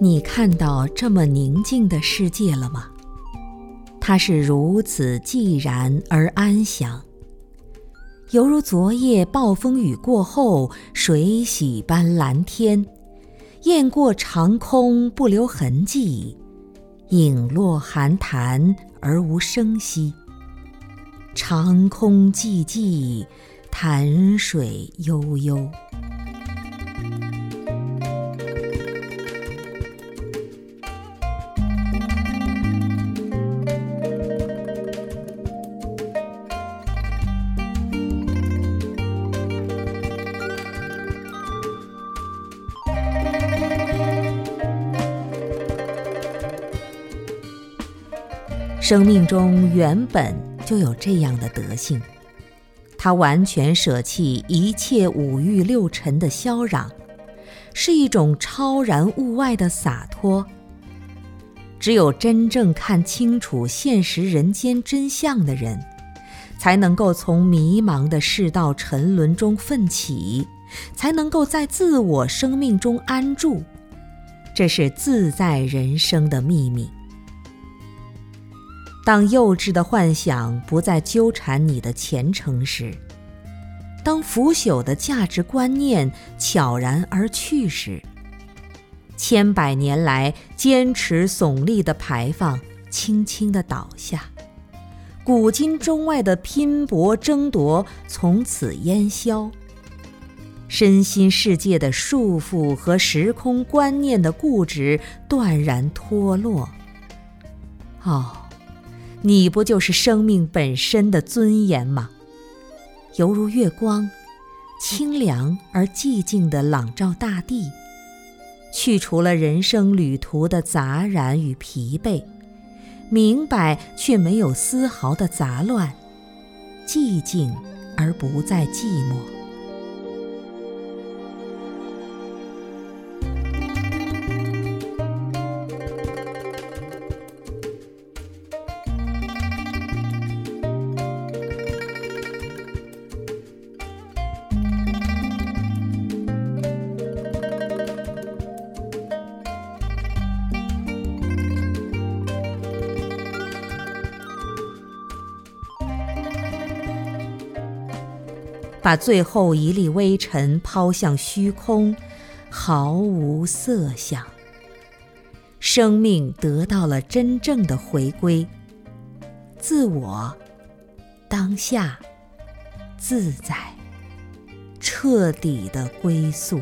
你看到这么宁静的世界了吗？它是如此寂然而安详，犹如昨夜暴风雨过后水洗般蓝天，雁过长空不留痕迹，影落寒潭而无声息。长空寂寂，潭水悠悠。生命中原本就有这样的德性，他完全舍弃一切五欲六尘的嚣嚷，是一种超然物外的洒脱。只有真正看清楚现实人间真相的人，才能够从迷茫的世道沉沦中奋起，才能够在自我生命中安住。这是自在人生的秘密。当幼稚的幻想不再纠缠你的前程时，当腐朽的价值观念悄然而去时，千百年来坚持耸立的牌坊轻轻地倒下，古今中外的拼搏争夺从此烟消，身心世界的束缚和时空观念的固执断然脱落。哦。你不就是生命本身的尊严吗？犹如月光，清凉而寂静地朗照大地，去除了人生旅途的杂然与疲惫，明白却没有丝毫的杂乱，寂静而不再寂寞。把最后一粒微尘抛向虚空，毫无色相。生命得到了真正的回归，自我、当下、自在，彻底的归宿。